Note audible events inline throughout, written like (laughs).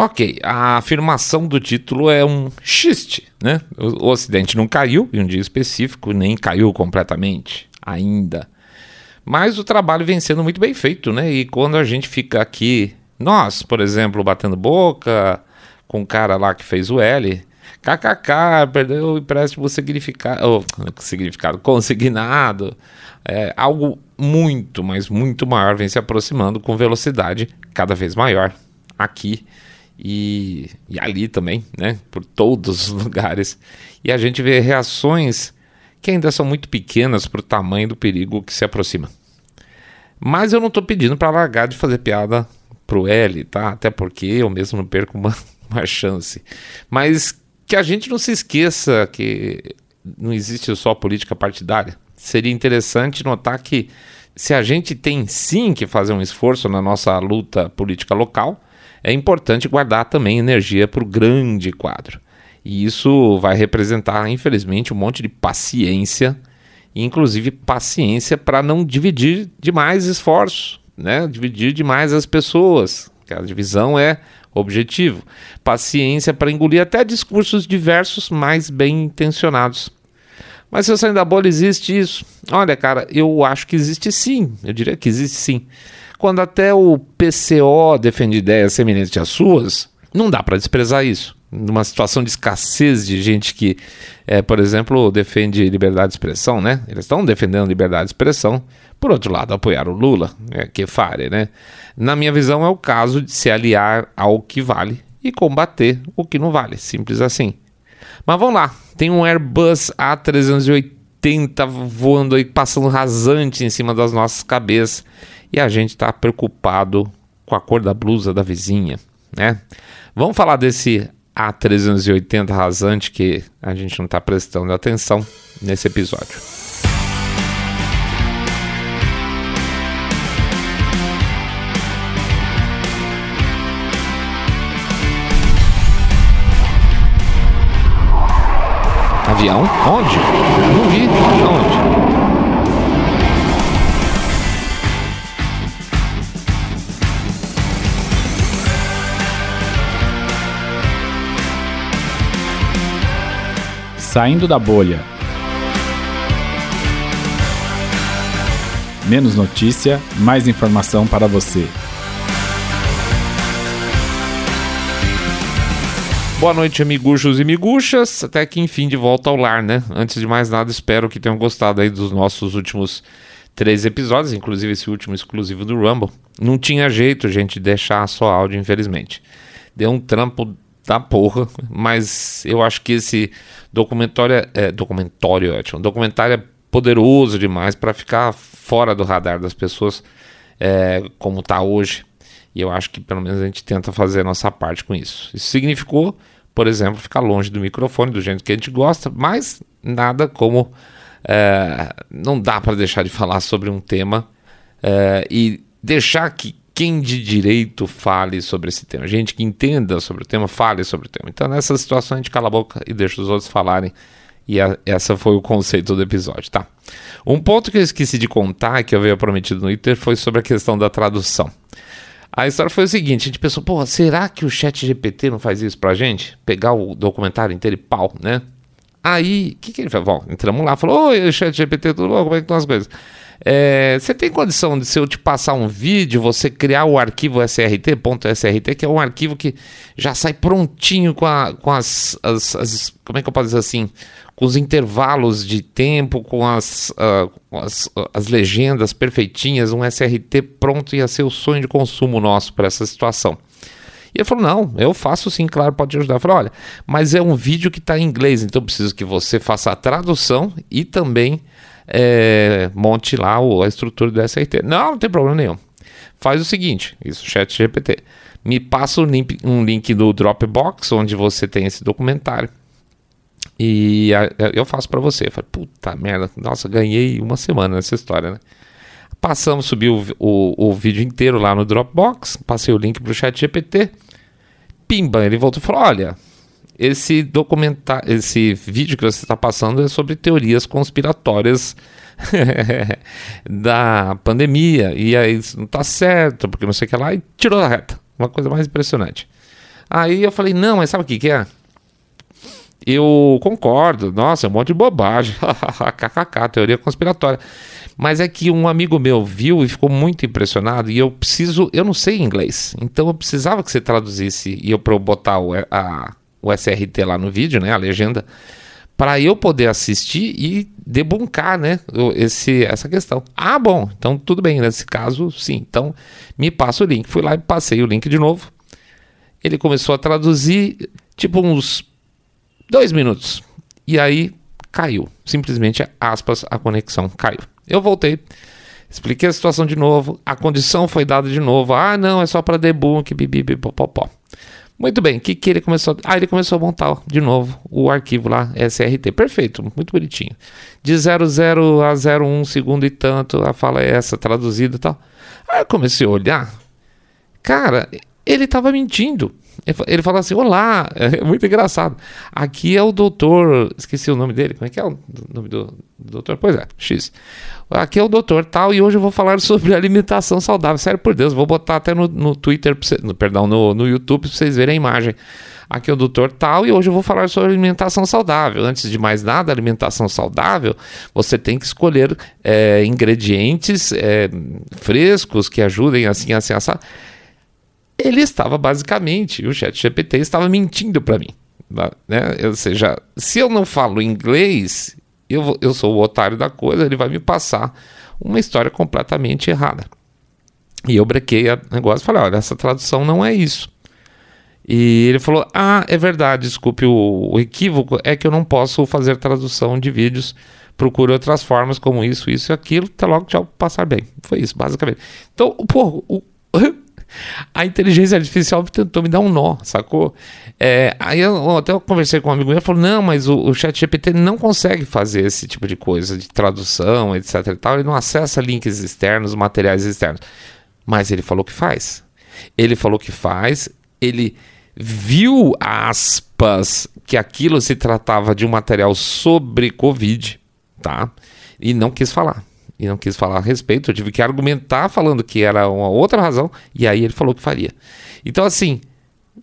Ok, a afirmação do título é um xiste, né? O, o Ocidente não caiu em um dia específico, nem caiu completamente ainda. Mas o trabalho vem sendo muito bem feito, né? E quando a gente fica aqui, nós, por exemplo, batendo boca com o cara lá que fez o L, kkk, perdeu o empréstimo significado, oh, significado consignado, é, algo muito, mas muito maior vem se aproximando com velocidade cada vez maior aqui e, e ali também, né? Por todos os (laughs) lugares. E a gente vê reações que ainda são muito pequenas para o tamanho do perigo que se aproxima. Mas eu não estou pedindo para largar de fazer piada pro L, tá? Até porque eu mesmo não perco (laughs) uma, uma chance. Mas que a gente não se esqueça que não existe só política partidária. Seria interessante notar que se a gente tem sim que fazer um esforço na nossa luta política local, é importante guardar também energia para o grande quadro. E isso vai representar, infelizmente, um monte de paciência, inclusive paciência para não dividir demais esforços, né? dividir demais as pessoas. A divisão é objetivo. Paciência para engolir até discursos diversos, mais bem intencionados. Mas se eu sair da bolha, existe isso? Olha, cara, eu acho que existe sim. Eu diria que existe sim quando até o PCO defende ideias semelhantes às suas, não dá para desprezar isso. Numa situação de escassez de gente que, é, por exemplo, defende liberdade de expressão, né? Eles estão defendendo liberdade de expressão. Por outro lado, apoiar o Lula, é, que fare, né? Na minha visão, é o caso de se aliar ao que vale e combater o que não vale. Simples assim. Mas vamos lá. Tem um Airbus A380 voando aí, passando rasante em cima das nossas cabeças e a gente está preocupado com a cor da blusa da vizinha, né? Vamos falar desse A380 rasante que a gente não está prestando atenção nesse episódio. Avião? Onde? Não vi. Onde? Saindo da bolha. Menos notícia, mais informação para você. Boa noite, amiguchos e miguchas. Até que enfim de volta ao lar, né? Antes de mais nada, espero que tenham gostado aí dos nossos últimos três episódios, inclusive esse último exclusivo do Rumble. Não tinha jeito, gente, deixar só áudio, infelizmente. Deu um trampo da porra, mas eu acho que esse documentário é, é documentário é ótimo, documentário é poderoso demais para ficar fora do radar das pessoas é, como está hoje. E eu acho que pelo menos a gente tenta fazer a nossa parte com isso. Isso significou, por exemplo, ficar longe do microfone do jeito que a gente gosta, mas nada como é, não dá para deixar de falar sobre um tema é, e deixar que quem de direito fale sobre esse tema. Gente que entenda sobre o tema, fale sobre o tema. Então, nessa situação, a gente cala a boca e deixa os outros falarem. E a, essa foi o conceito do episódio, tá? Um ponto que eu esqueci de contar, que eu havia prometido no Twitter, foi sobre a questão da tradução. A história foi o seguinte: a gente pensou, pô, será que o chat GPT não faz isso pra gente? Pegar o documentário inteiro e pau, né? Aí, o que, que ele fez? Bom, entramos lá, falou: Oi, chat GPT, tudo bom? Como é que estão as coisas? É, você tem condição de, se eu te passar um vídeo, você criar o arquivo srt.srt, que é um arquivo que já sai prontinho com, a, com as, as, as, Como é que eu posso dizer assim? Com os intervalos de tempo, com as, uh, as, as legendas perfeitinhas, um SRT pronto ia ser o sonho de consumo nosso para essa situação. E ele falou: Não, eu faço sim, claro, pode ajudar. Eu falei: Olha, mas é um vídeo que está em inglês, então preciso que você faça a tradução e também é, monte lá a estrutura do SRT. Não, não tem problema nenhum. Faz o seguinte, isso, chat GPT. Me passa um link, um link do Dropbox, onde você tem esse documentário. E a, a, eu faço para você. Eu falei, puta merda, nossa, ganhei uma semana nessa história, né? Passamos, subi o, o, o, vídeo inteiro lá no Dropbox, passei o link pro chat GPT. Pimba, ele voltou e falou: Olha, esse documentário, esse vídeo que você está passando é sobre teorias conspiratórias (laughs) da pandemia. E aí não está certo, porque não sei o que lá, e tirou da reta. Uma coisa mais impressionante. Aí eu falei, não, mas sabe o que, que é? Eu concordo, nossa, é um monte de bobagem. (laughs) KKK, teoria conspiratória. Mas é que um amigo meu viu e ficou muito impressionado. E eu preciso, eu não sei inglês. Então eu precisava que você traduzisse e eu para botar o, a, o SRT lá no vídeo, né? A legenda para eu poder assistir e debuncar, né, esse, essa questão. Ah, bom, então tudo bem, nesse caso, sim. Então, me passa o link. Fui lá e passei o link de novo. Ele começou a traduzir, tipo uns dois minutos. E aí, caiu. Simplesmente, aspas, a conexão caiu. Eu voltei, expliquei a situação de novo, a condição foi dada de novo. Ah, não, é só para debunk, bibi, popopó. Muito bem, o que, que ele começou? Ah, ele começou a montar de novo o arquivo lá, SRT. Perfeito, muito bonitinho. De 00 a 01 segundo e tanto, a fala é essa, traduzida e tal. Aí eu comecei a olhar. Cara, ele estava mentindo. Ele falou assim: Olá, (laughs) é muito engraçado. Aqui é o doutor. Esqueci o nome dele. Como é que é o nome do, do doutor? Pois é, X. Aqui é o doutor tal, e hoje eu vou falar sobre alimentação saudável. Sério por Deus, vou botar até no, no Twitter, no, perdão, no, no YouTube para vocês verem a imagem. Aqui é o doutor tal, e hoje eu vou falar sobre alimentação saudável. Antes de mais nada, alimentação saudável, você tem que escolher é, ingredientes é, frescos que ajudem assim, assim, assim ele estava basicamente, o chat GPT estava mentindo para mim. Né? Ou seja, se eu não falo inglês, eu, eu sou o otário da coisa, ele vai me passar uma história completamente errada. E eu brequei o negócio e falei: olha, essa tradução não é isso. E ele falou: ah, é verdade, desculpe, o, o equívoco é que eu não posso fazer tradução de vídeos. Procure outras formas como isso, isso e aquilo, até logo, tchau, passar bem. Foi isso, basicamente. Então, pô, o, (laughs) a inteligência artificial tentou me dar um nó, sacou? É, aí eu até conversei com um amigo meu e falou: não, mas o, o chat GPT não consegue fazer esse tipo de coisa, de tradução, etc e tal. Ele não acessa links externos, materiais externos. Mas ele falou que faz. Ele falou que faz, ele viu aspas que aquilo se tratava de um material sobre Covid, tá? E não quis falar e não quis falar a respeito. Eu tive que argumentar falando que era uma outra razão e aí ele falou que faria. Então, assim,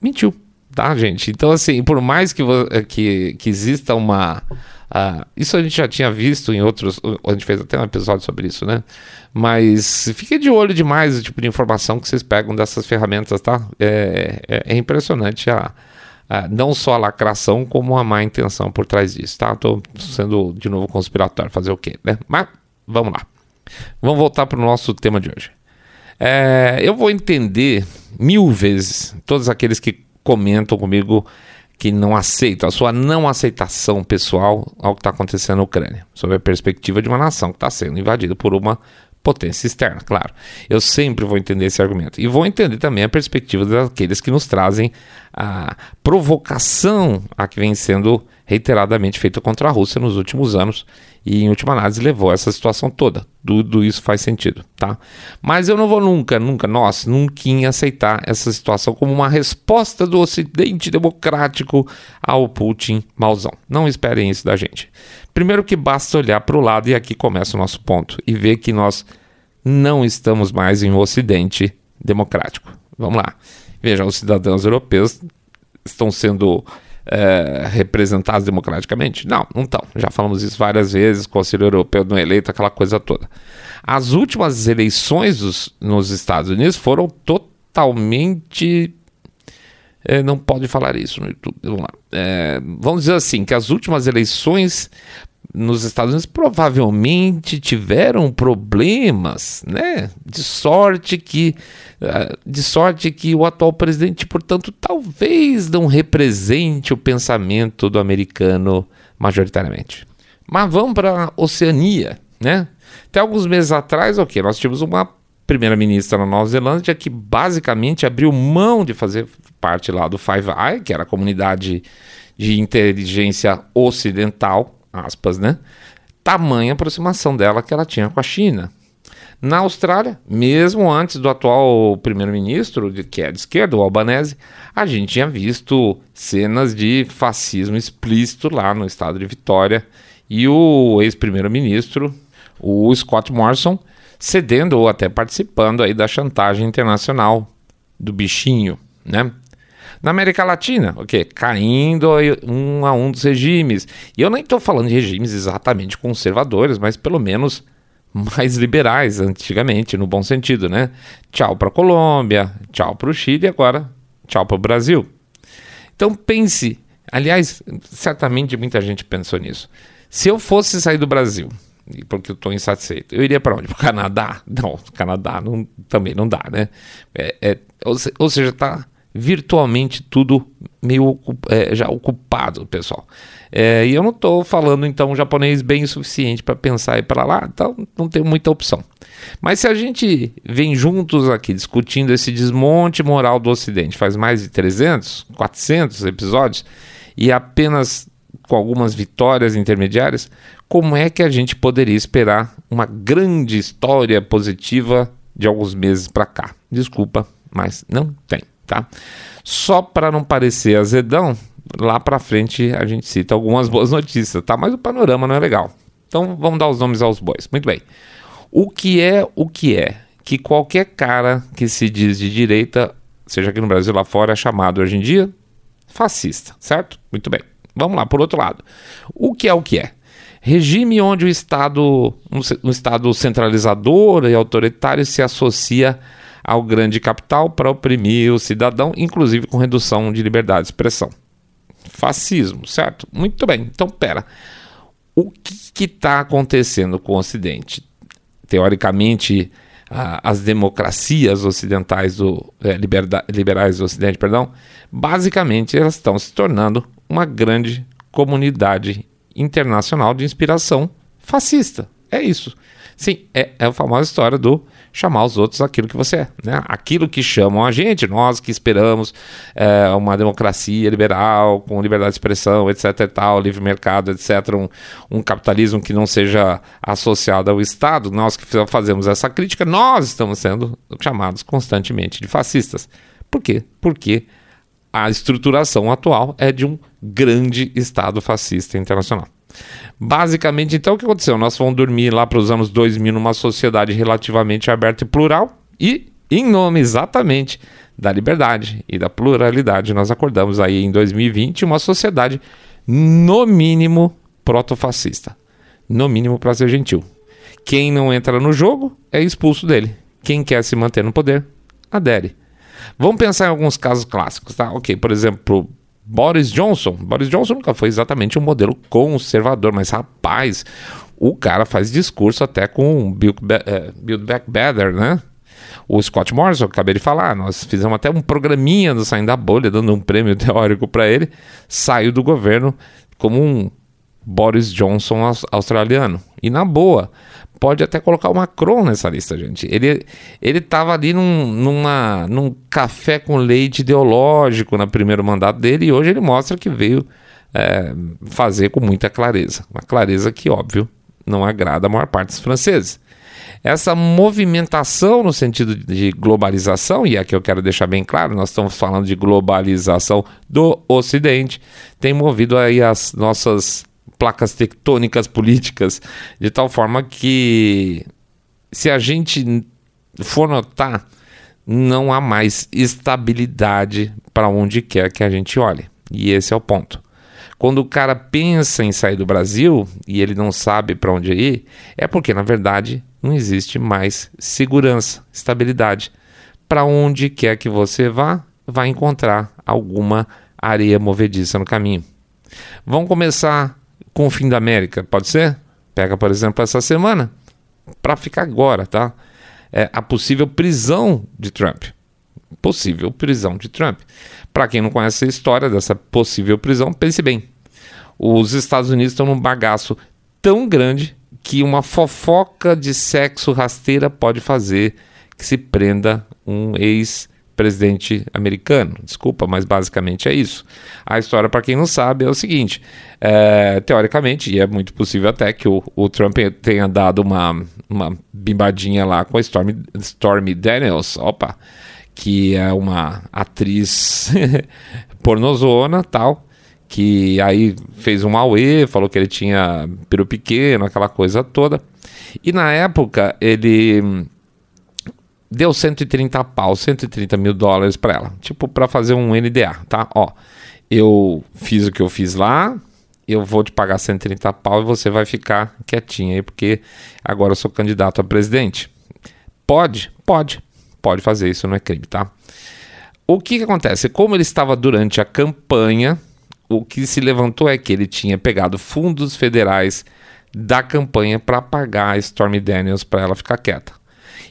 mentiu, tá, gente? Então, assim, por mais que, que, que exista uma. Uh, isso a gente já tinha visto em outros. A gente fez até um episódio sobre isso, né? Mas fique de olho demais o tipo de informação que vocês pegam dessas ferramentas, tá? É, é, é impressionante a. não só a lacração, como a má intenção por trás disso, tá? Tô sendo de novo conspiratório, fazer o quê, né? Mas Vamos lá. Vamos voltar para o nosso tema de hoje. É, eu vou entender mil vezes todos aqueles que comentam comigo que não aceitam, a sua não aceitação pessoal ao que está acontecendo na Ucrânia, sob a perspectiva de uma nação que está sendo invadida por uma potência externa, claro. Eu sempre vou entender esse argumento. E vou entender também a perspectiva daqueles que nos trazem a provocação a que vem sendo reiteradamente feita contra a Rússia nos últimos anos e, em última análise, levou a essa situação toda. Tudo isso faz sentido, tá? Mas eu não vou nunca, nunca, nós, nunca aceitar essa situação como uma resposta do Ocidente democrático ao Putin mauzão. Não esperem isso da gente. Primeiro que basta olhar para o lado, e aqui começa o nosso ponto, e ver que nós não estamos mais em um Ocidente democrático. Vamos lá. Vejam, os cidadãos europeus estão sendo é, representados democraticamente? Não, não estão. Já falamos isso várias vezes, Conselho Europeu não eleito, aquela coisa toda. As últimas eleições dos, nos Estados Unidos foram totalmente. É, não pode falar isso no YouTube. Vamos lá. É, vamos dizer assim, que as últimas eleições nos Estados Unidos provavelmente tiveram problemas, né? De sorte que eh, de sorte que o atual presidente, portanto, talvez não represente o pensamento do americano majoritariamente. Mas vamos para a Oceania, né? Até alguns meses atrás, ok, nós tivemos uma primeira-ministra na Nova Zelândia que basicamente abriu mão de fazer parte lá do Five Eye, que era a comunidade de inteligência ocidental, aspas, né? Tamanha aproximação dela que ela tinha com a China. Na Austrália, mesmo antes do atual primeiro-ministro, que é de esquerda, o Albanese, a gente tinha visto cenas de fascismo explícito lá no estado de Vitória e o ex-primeiro-ministro, o Scott Morrison, cedendo ou até participando aí da chantagem internacional do bichinho, né? Na América Latina, o quê? Caindo um a um dos regimes. E eu nem estou falando de regimes exatamente conservadores, mas pelo menos mais liberais antigamente, no bom sentido, né? Tchau para a Colômbia, tchau para o Chile, agora tchau para o Brasil. Então pense, aliás, certamente muita gente pensou nisso. Se eu fosse sair do Brasil, porque eu estou insatisfeito, eu iria para onde? Para o Canadá? Não, Canadá não, também não dá, né? É, é, ou, se, ou, seja, está virtualmente tudo meio é, já ocupado, pessoal. É, e eu não estou falando então japonês bem o suficiente para pensar ir para lá, então não tem muita opção. Mas se a gente vem juntos aqui discutindo esse desmonte moral do Ocidente, faz mais de 300, 400 episódios, e apenas com algumas vitórias intermediárias, como é que a gente poderia esperar uma grande história positiva de alguns meses para cá? Desculpa, mas não tem, tá? Só para não parecer azedão, lá para frente a gente cita algumas (laughs) boas notícias, tá? Mas o panorama não é legal. Então vamos dar os nomes aos bois. Muito bem. O que é o que é? Que qualquer cara que se diz de direita, seja aqui no Brasil ou lá fora, é chamado hoje em dia fascista, certo? Muito bem. Vamos lá, por outro lado. O que é o que é? Regime onde o Estado, um, um Estado centralizador e autoritário se associa ao grande capital para oprimir o cidadão, inclusive com redução de liberdade de expressão fascismo, certo? Muito bem. Então, pera. O que está acontecendo com o Ocidente? Teoricamente, as democracias ocidentais do é, liberais do Ocidente, perdão, basicamente elas estão se tornando uma grande comunidade internacional de inspiração fascista. É isso. Sim, é, é a famosa história do chamar os outros aquilo que você é. Né? Aquilo que chamam a gente, nós que esperamos é, uma democracia liberal, com liberdade de expressão, etc. Tal, livre mercado, etc. Um, um capitalismo que não seja associado ao Estado, nós que fazemos essa crítica, nós estamos sendo chamados constantemente de fascistas. Por quê? Porque a estruturação atual é de um grande Estado fascista internacional. Basicamente, então, o que aconteceu? Nós fomos dormir lá para os anos 2000 numa sociedade relativamente aberta e plural e, em nome exatamente da liberdade e da pluralidade, nós acordamos aí em 2020 uma sociedade, no mínimo, protofascista. No mínimo, para ser gentil. Quem não entra no jogo é expulso dele. Quem quer se manter no poder, adere. Vamos pensar em alguns casos clássicos, tá? Ok, por exemplo, Boris Johnson. Boris Johnson nunca foi exatamente um modelo conservador, mas rapaz, o cara faz discurso até com Build, Build Back Better, né? O Scott Morrison, acabei de falar, nós fizemos até um programinha do Saindo da Bolha, dando um prêmio (laughs) teórico para ele, saiu do governo como um Boris Johnson australiano. E na boa, pode até colocar o Macron nessa lista, gente. Ele, ele tava ali num, numa, num café com leite ideológico no primeiro mandato dele e hoje ele mostra que veio é, fazer com muita clareza. Uma clareza que, óbvio, não agrada a maior parte dos franceses. Essa movimentação no sentido de globalização, e aqui eu quero deixar bem claro, nós estamos falando de globalização do Ocidente, tem movido aí as nossas placas tectônicas políticas, de tal forma que, se a gente for notar, não há mais estabilidade para onde quer que a gente olhe. E esse é o ponto. Quando o cara pensa em sair do Brasil e ele não sabe para onde ir, é porque, na verdade, não existe mais segurança, estabilidade. Para onde quer que você vá, vai encontrar alguma areia movediça no caminho. Vamos começar com o fim da América, pode ser? Pega, por exemplo, essa semana, para ficar agora, tá? É a possível prisão de Trump. Possível prisão de Trump. Para quem não conhece a história dessa possível prisão, pense bem. Os Estados Unidos estão num bagaço tão grande que uma fofoca de sexo rasteira pode fazer que se prenda um ex presidente americano. Desculpa, mas basicamente é isso. A história, para quem não sabe, é o seguinte: é, teoricamente, e é muito possível até que o, o Trump tenha dado uma, uma bimbadinha lá com a Stormy, Stormy Daniels, opa, que é uma atriz (laughs) pornozona tal. Que aí fez um auê, falou que ele tinha peru pequeno, aquela coisa toda. E na época ele deu 130 pau, 130 mil dólares para ela, tipo para fazer um NDA, tá? Ó, eu fiz o que eu fiz lá, eu vou te pagar 130 pau e você vai ficar quietinha aí, porque agora eu sou candidato a presidente. Pode? Pode. Pode fazer isso, não é crime, tá? O que, que acontece? Como ele estava durante a campanha, o que se levantou é que ele tinha pegado fundos federais da campanha para pagar a Stormy Daniels para ela ficar quieta.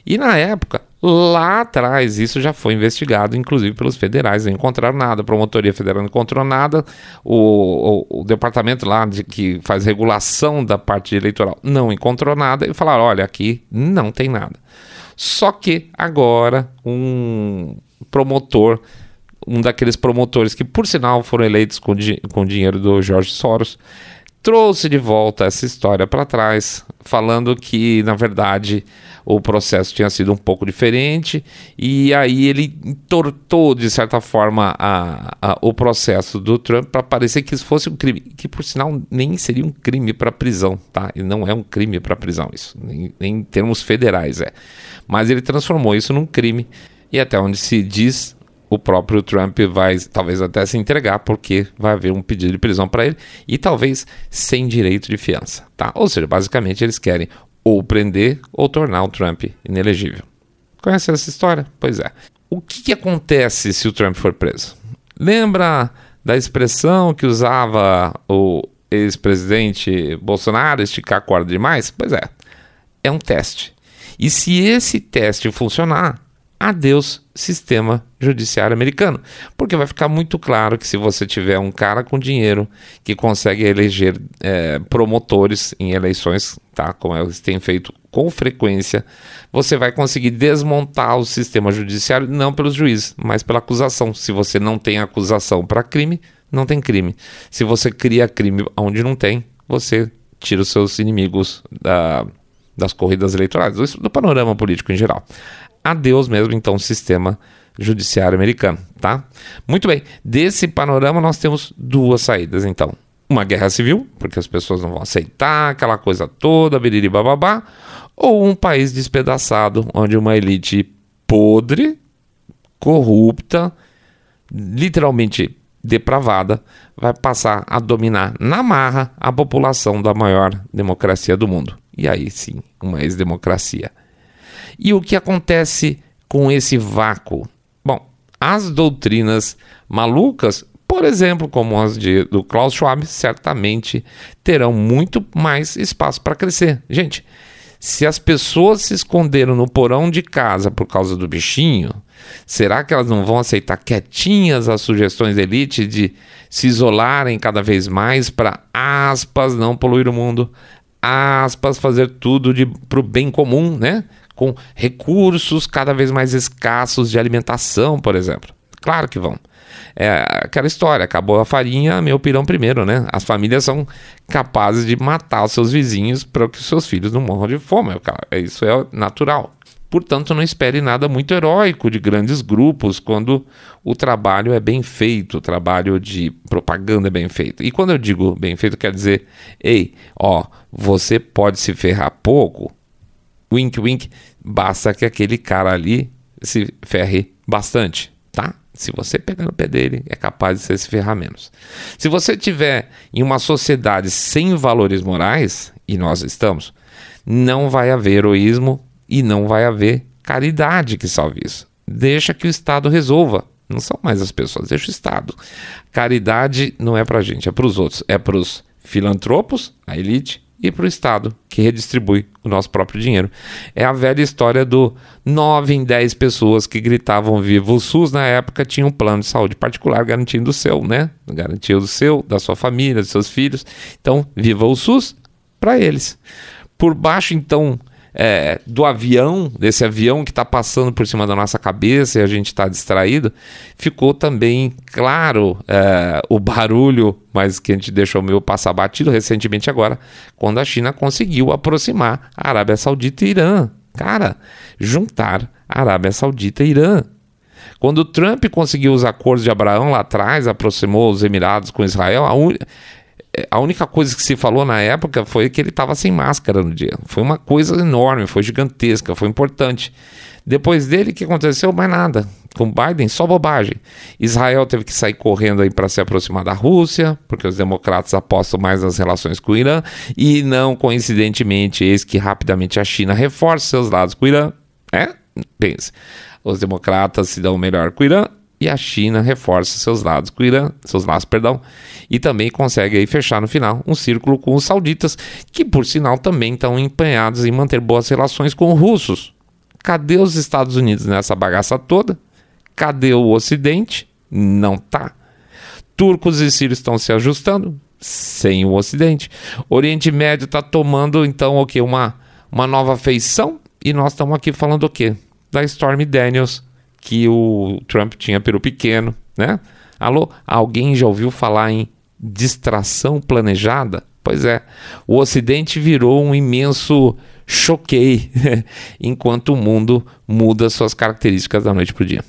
E na época, lá atrás, isso já foi investigado, inclusive pelos federais, não encontraram nada, a promotoria federal não encontrou nada, o, o, o departamento lá de, que faz regulação da parte eleitoral não encontrou nada. E falaram: olha, aqui não tem nada. Só que agora um promotor, um daqueles promotores que, por sinal, foram eleitos com, di com dinheiro do Jorge Soros, trouxe de volta essa história para trás, falando que, na verdade, o processo tinha sido um pouco diferente e aí ele entortou, de certa forma, a, a, o processo do Trump para parecer que isso fosse um crime, que, por sinal, nem seria um crime para prisão, tá? E não é um crime para prisão isso, nem, nem em termos federais é. Mas ele transformou isso num crime e até onde se diz o próprio Trump vai talvez até se entregar porque vai haver um pedido de prisão para ele e talvez sem direito de fiança, tá? Ou seja, basicamente eles querem ou prender ou tornar o Trump inelegível. Conhece essa história? Pois é. O que, que acontece se o Trump for preso? Lembra da expressão que usava o ex-presidente Bolsonaro, esticar a corda demais? Pois é, é um teste. E se esse teste funcionar, adeus sistema judiciário americano. Porque vai ficar muito claro que se você tiver um cara com dinheiro que consegue eleger é, promotores em eleições, tá? como eles têm feito com frequência, você vai conseguir desmontar o sistema judiciário não pelos juízes, mas pela acusação. Se você não tem acusação para crime, não tem crime. Se você cria crime onde não tem, você tira os seus inimigos da, das corridas eleitorais, do, do panorama político em geral adeus mesmo, então, o sistema judiciário americano, tá? Muito bem, desse panorama nós temos duas saídas, então. Uma guerra civil, porque as pessoas não vão aceitar aquela coisa toda, biriri ou um país despedaçado, onde uma elite podre, corrupta, literalmente depravada, vai passar a dominar na marra a população da maior democracia do mundo. E aí sim, uma ex-democracia. E o que acontece com esse vácuo? Bom, as doutrinas malucas, por exemplo, como as de, do Klaus Schwab, certamente terão muito mais espaço para crescer. Gente, se as pessoas se esconderam no porão de casa por causa do bichinho, será que elas não vão aceitar quietinhas as sugestões da elite de se isolarem cada vez mais para, aspas, não poluir o mundo, aspas, fazer tudo para o bem comum, né? Com recursos cada vez mais escassos de alimentação, por exemplo. Claro que vão. É aquela história, acabou a farinha, meu pirão primeiro, né? As famílias são capazes de matar os seus vizinhos para que os seus filhos não morram de fome. É, isso é natural. Portanto, não espere nada muito heróico de grandes grupos quando o trabalho é bem feito, o trabalho de propaganda é bem feito. E quando eu digo bem feito, quer dizer, ei, ó, você pode se ferrar pouco, wink wink, basta que aquele cara ali se ferre bastante, tá? Se você pegar no pé dele, é capaz de você se ferrar menos. Se você tiver em uma sociedade sem valores morais, e nós estamos, não vai haver heroísmo e não vai haver caridade que salve isso. Deixa que o Estado resolva. Não são mais as pessoas, deixa o Estado. Caridade não é pra gente, é pros outros. É pros filantropos, a elite, e para o Estado, que redistribui o nosso próprio dinheiro. É a velha história do 9 em 10 pessoas que gritavam viva o SUS na época tinham um plano de saúde particular garantindo o seu, né? Garantia o seu, da sua família, dos seus filhos. Então, viva o SUS para eles. Por baixo, então, é, do avião, desse avião que está passando por cima da nossa cabeça e a gente está distraído, ficou também claro é, o barulho, mas que a gente deixou meio passar batido recentemente agora, quando a China conseguiu aproximar a Arábia Saudita e Irã. Cara, juntar Arábia Saudita e Irã. Quando Trump conseguiu os acordos de Abraão lá atrás, aproximou os Emirados com Israel, un a única coisa que se falou na época foi que ele estava sem máscara no dia. Foi uma coisa enorme, foi gigantesca, foi importante. Depois dele, o que aconteceu? Mais nada. Com Biden, só bobagem. Israel teve que sair correndo aí para se aproximar da Rússia, porque os democratas apostam mais nas relações com o Irã, e não coincidentemente, eis que rapidamente a China reforça seus lados com o Irã. É? Pense. Os democratas se dão melhor com o Irã e a China reforça seus lados com o Irã, seus laços, perdão, e também consegue aí fechar no final um círculo com os sauditas, que por sinal também estão empenhados em manter boas relações com os russos. Cadê os Estados Unidos nessa bagaça toda? Cadê o Ocidente? Não tá. Turcos e sírios estão se ajustando sem o Ocidente. Oriente Médio está tomando então o que uma uma nova feição e nós estamos aqui falando o quê? Da Stormy Daniels que o Trump tinha peru pequeno, né? Alô, alguém já ouviu falar em distração planejada? Pois é, o Ocidente virou um imenso choquei (laughs) enquanto o mundo muda suas características da noite para o dia.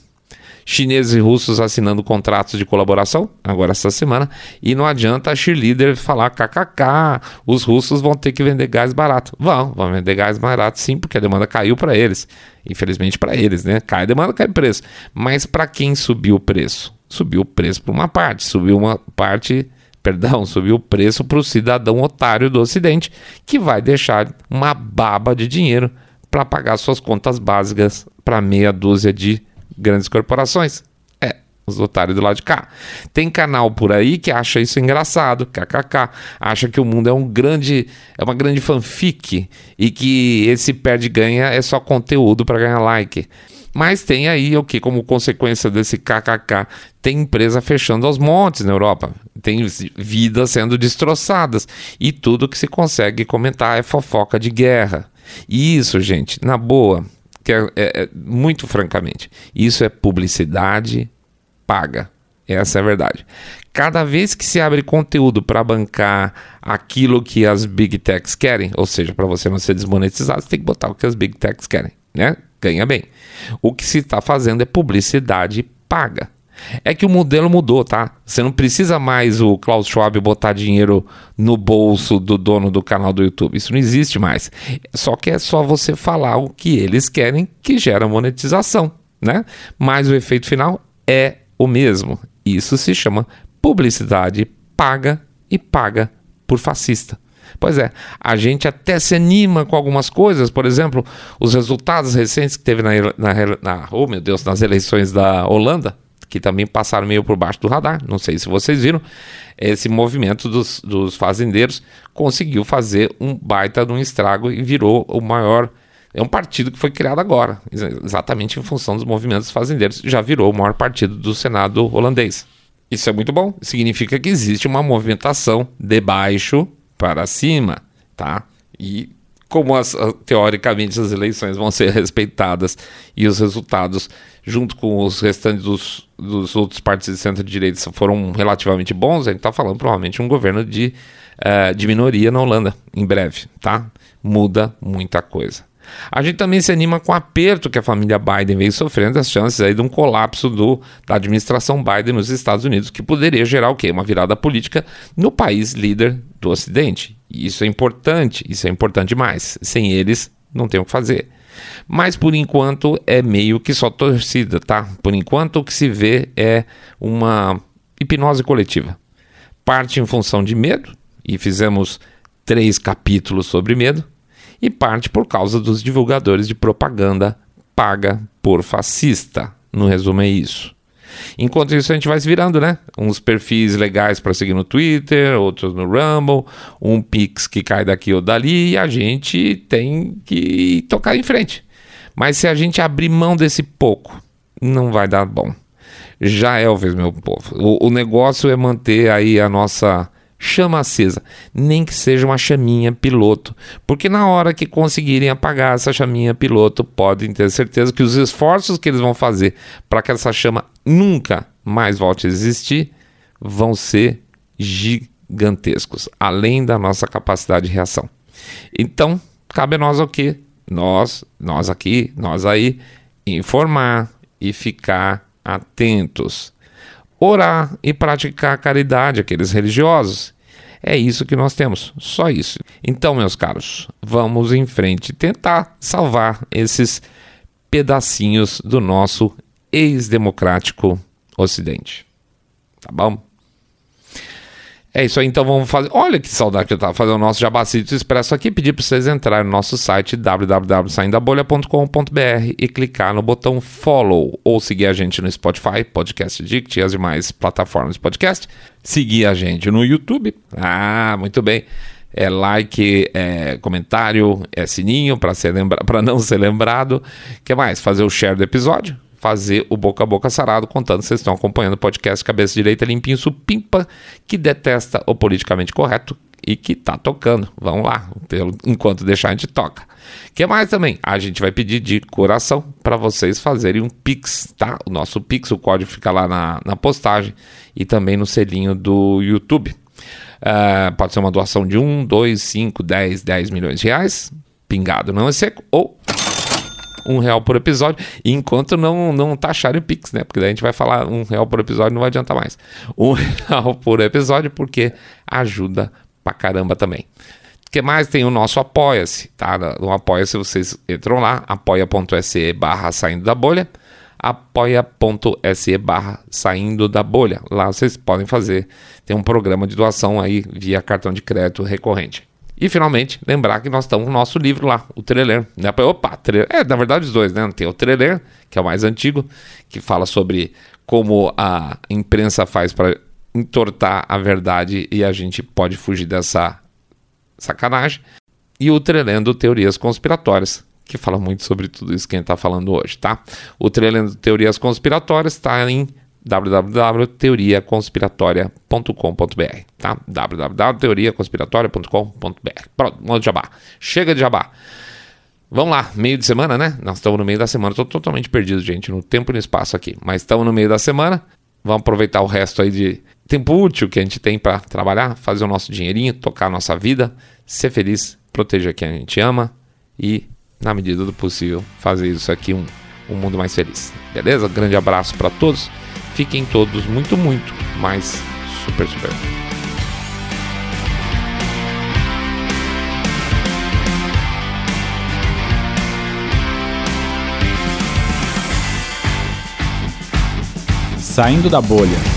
Chineses e russos assinando contratos de colaboração, agora essa semana, e não adianta a cheerleader falar kkk, os russos vão ter que vender gás barato. Vão, vão vender gás barato sim, porque a demanda caiu para eles. Infelizmente para eles, né? Cai a demanda, cai o preço. Mas para quem subiu o preço? Subiu o preço para uma parte, subiu uma parte perdão, subiu o preço para o cidadão otário do Ocidente, que vai deixar uma baba de dinheiro para pagar suas contas básicas para meia dúzia de grandes corporações. É, os otários do lado de cá. Tem canal por aí que acha isso engraçado, kkk, acha que o mundo é um grande, é uma grande fanfic e que esse perde ganha é só conteúdo para ganhar like. Mas tem aí o que, como consequência desse kkk, tem empresa fechando aos montes na Europa, tem vidas sendo destroçadas e tudo que se consegue comentar é fofoca de guerra. E isso, gente, na boa, que é, é, é muito francamente, isso é publicidade paga. Essa é a verdade. Cada vez que se abre conteúdo para bancar aquilo que as big techs querem, ou seja, para você não ser desmonetizado, você tem que botar o que as big techs querem, né? ganha bem. O que se está fazendo é publicidade paga. É que o modelo mudou, tá? Você não precisa mais o Klaus Schwab botar dinheiro no bolso do dono do canal do YouTube. Isso não existe mais. Só que é só você falar o que eles querem que gera monetização, né? Mas o efeito final é o mesmo. Isso se chama publicidade paga e paga por fascista. Pois é, a gente até se anima com algumas coisas, por exemplo, os resultados recentes que teve na, na, na oh meu Deus, nas eleições da Holanda, que também passaram meio por baixo do radar. Não sei se vocês viram. Esse movimento dos, dos fazendeiros conseguiu fazer um baita de um estrago e virou o maior. É um partido que foi criado agora, exatamente em função dos movimentos fazendeiros. Já virou o maior partido do Senado holandês. Isso é muito bom. Significa que existe uma movimentação de baixo para cima, tá? E como as, ah, teoricamente as eleições vão ser respeitadas e os resultados, junto com os restantes dos, dos outros partidos de centro-direita, foram relativamente bons, a gente está falando provavelmente um governo de, uh, de minoria na Holanda, em breve, tá? Muda muita coisa. A gente também se anima com o aperto que a família Biden vem sofrendo, as chances aí de um colapso do, da administração Biden nos Estados Unidos, que poderia gerar o quê? Uma virada política no país líder do Ocidente. Isso é importante, isso é importante demais. Sem eles, não tem o que fazer. Mas por enquanto é meio que só torcida, tá? Por enquanto o que se vê é uma hipnose coletiva. Parte em função de medo, e fizemos três capítulos sobre medo e parte por causa dos divulgadores de propaganda paga por fascista. No resumo é isso. Enquanto isso, a gente vai se virando, né? Uns perfis legais para seguir no Twitter, outros no Rumble, um Pix que cai daqui ou dali, e a gente tem que tocar em frente. Mas se a gente abrir mão desse pouco, não vai dar bom. Já é, vez, meu povo. O, o negócio é manter aí a nossa chama acesa, nem que seja uma chaminha piloto, porque na hora que conseguirem apagar essa chaminha piloto, podem ter certeza que os esforços que eles vão fazer para que essa chama nunca mais volte a existir vão ser gigantescos, além da nossa capacidade de reação. Então, cabe a nós o quê? Nós, nós aqui, nós aí, informar e ficar atentos orar e praticar caridade, aqueles religiosos. É isso que nós temos, só isso. Então, meus caros, vamos em frente tentar salvar esses pedacinhos do nosso ex-democrático Ocidente. Tá bom? É isso aí, então vamos fazer. Olha que saudade que eu tava fazendo o nosso Jabacito Expresso aqui. Pedir para vocês entrarem no nosso site www.saindabolha.com.br e clicar no botão follow ou seguir a gente no Spotify, Podcast Dict e as demais plataformas de podcast. Seguir a gente no YouTube. Ah, muito bem. É like, é comentário, é sininho para ser lembra... para não ser lembrado. que mais? Fazer o share do episódio fazer o boca a boca sarado, contando que vocês estão acompanhando o podcast Cabeça Direita Limpinho Supimpa, que detesta o politicamente correto e que tá tocando. Vamos lá, enquanto deixar a gente toca. que mais também? A gente vai pedir de coração para vocês fazerem um Pix, tá? O nosso Pix, o código fica lá na, na postagem e também no selinho do YouTube. Uh, pode ser uma doação de 1, 2, 5, 10, 10 milhões de reais, pingado não é seco, ou um real por episódio, enquanto não, não taxarem o Pix, né? Porque daí a gente vai falar um real por episódio, não vai adiantar mais. Um (laughs) real por episódio, porque ajuda pra caramba também. O que mais? Tem o nosso Apoia-se, tá? No Apoia-se vocês entram lá, apoia.se barra saindo da bolha, apoia.se barra saindo da bolha. Lá vocês podem fazer, tem um programa de doação aí via cartão de crédito recorrente. E finalmente, lembrar que nós estamos no nosso livro lá, o Treler. Né? Opa, Treler. É, na verdade, os dois, né? Tem o Treler, que é o mais antigo, que fala sobre como a imprensa faz para entortar a verdade e a gente pode fugir dessa sacanagem. E o Trelendo Teorias Conspiratórias, que fala muito sobre tudo isso que a gente está falando hoje, tá? O Trelendo Teorias Conspiratórias está em www.teoriaconspiratoria.com.br, tá? www.teoriaconspiratoria.com.br. Pronto, modo jabá. Chega de jabá. Vamos lá, meio de semana, né? Nós estamos no meio da semana. Estou totalmente perdido, gente, no tempo e no espaço aqui. Mas estamos no meio da semana. Vamos aproveitar o resto aí de tempo útil que a gente tem para trabalhar, fazer o nosso dinheirinho, tocar a nossa vida, ser feliz, proteger quem a gente ama e, na medida do possível, fazer isso aqui um, um mundo mais feliz. Beleza? Grande abraço para todos. Fiquem todos muito, muito mais super, super. Saindo da bolha.